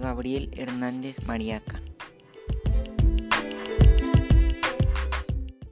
Gabriel Hernández Mariaca.